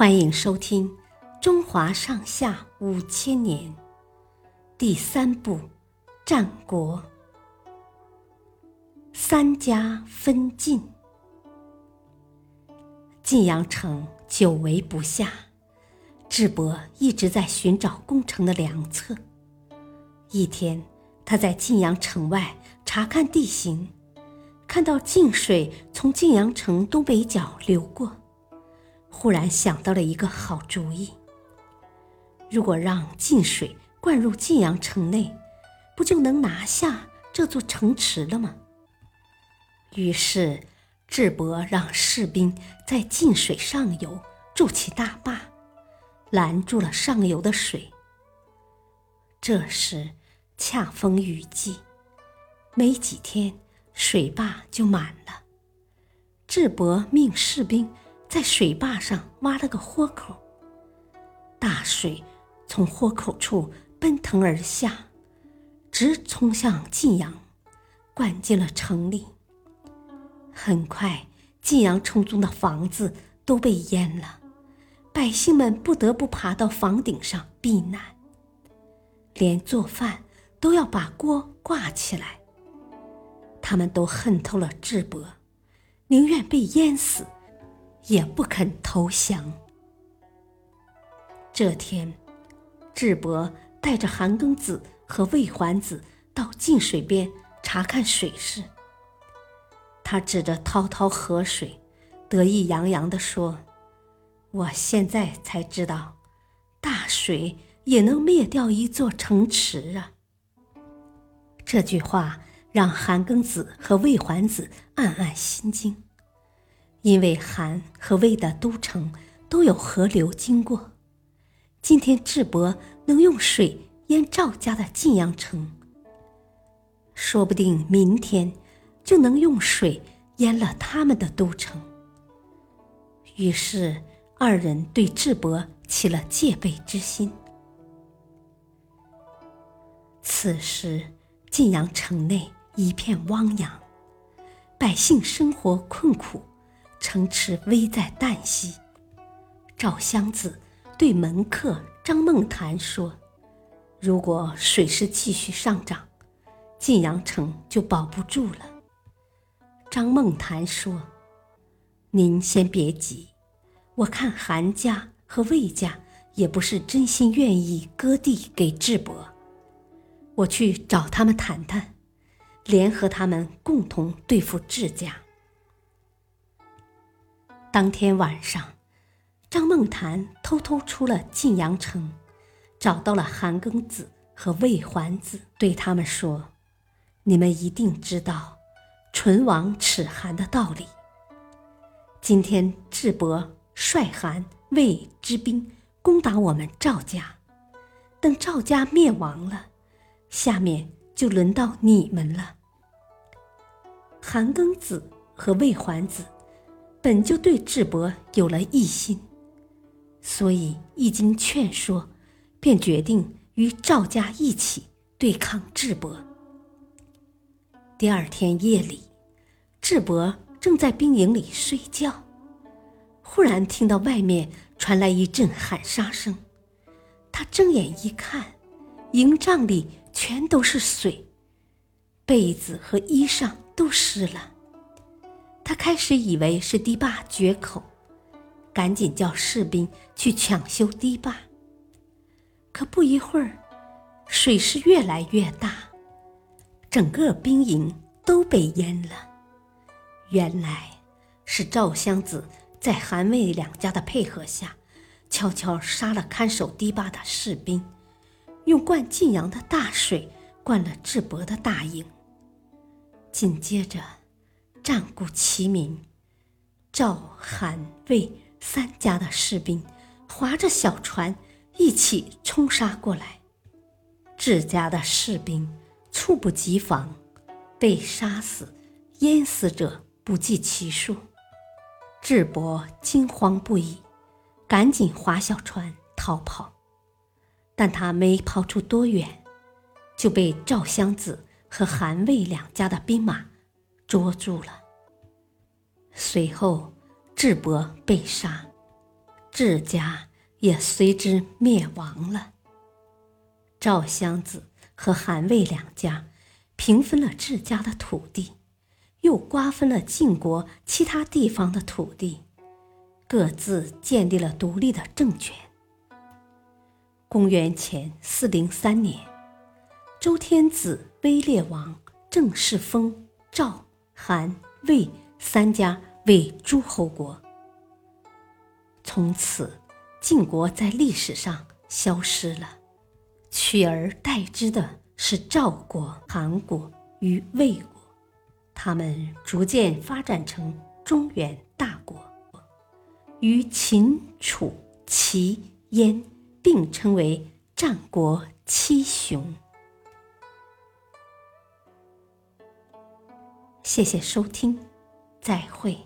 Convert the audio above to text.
欢迎收听《中华上下五千年》第三部《战国》。三家分晋，晋阳城久围不下，智伯一直在寻找攻城的良策。一天，他在晋阳城外查看地形，看到晋水从晋阳城东北角流过。忽然想到了一个好主意。如果让晋水灌入晋阳城内，不就能拿下这座城池了吗？于是，智伯让士兵在晋水上游筑起大坝，拦住了上游的水。这时恰逢雨季，没几天水坝就满了。智伯命士兵。在水坝上挖了个豁口，大水从豁口处奔腾而下，直冲向晋阳，灌进了城里。很快，晋阳城中的房子都被淹了，百姓们不得不爬到房顶上避难，连做饭都要把锅挂起来。他们都恨透了智伯，宁愿被淹死。也不肯投降。这天，智伯带着韩庚子和魏桓子到晋水边查看水势。他指着滔滔河水，得意洋洋地说：“我现在才知道，大水也能灭掉一座城池啊！”这句话让韩庚子和魏桓子暗暗心惊。因为韩和魏的都城都有河流经过，今天智伯能用水淹赵家的晋阳城，说不定明天就能用水淹了他们的都城。于是二人对智伯起了戒备之心。此时晋阳城内一片汪洋，百姓生活困苦。城池危在旦夕，赵襄子对门客张梦谈说：“如果水势继续上涨，晋阳城就保不住了。”张梦谈说：“您先别急，我看韩家和魏家也不是真心愿意割地给智伯，我去找他们谈谈，联合他们共同对付智家。”当天晚上，张梦谈偷偷出了晋阳城，找到了韩庚子和魏桓子，对他们说：“你们一定知道唇亡齿寒的道理。今天智伯率韩魏之兵攻打我们赵家，等赵家灭亡了，下面就轮到你们了。”韩庚子和魏桓子。本就对智伯有了异心，所以一经劝说，便决定与赵家一起对抗智伯。第二天夜里，智伯正在兵营里睡觉，忽然听到外面传来一阵喊杀声。他睁眼一看，营帐里全都是水，被子和衣裳都湿了。他开始以为是堤坝决口，赶紧叫士兵去抢修堤坝。可不一会儿，水势越来越大，整个兵营都被淹了。原来是赵襄子在韩魏两家的配合下，悄悄杀了看守堤坝的士兵，用灌晋阳的大水灌了智伯的大营。紧接着。战鼓齐鸣，赵、韩、魏三家的士兵划着小船一起冲杀过来。智家的士兵猝不及防，被杀死、淹死者不计其数。智伯惊慌不已，赶紧划小船逃跑，但他没跑出多远，就被赵襄子和韩魏两家的兵马。捉住了。随后，智伯被杀，智家也随之灭亡了。赵襄子和韩魏两家平分了智家的土地，又瓜分了晋国其他地方的土地，各自建立了独立的政权。公元前四零三年，周天子威烈王正式封赵、韩、魏三家为诸侯国。从此，晋国在历史上消失了。取而代之的是赵国、韩国与魏国，他们逐渐发展成中原大国，与秦、楚、齐、燕并称为战国七雄。谢谢收听，再会。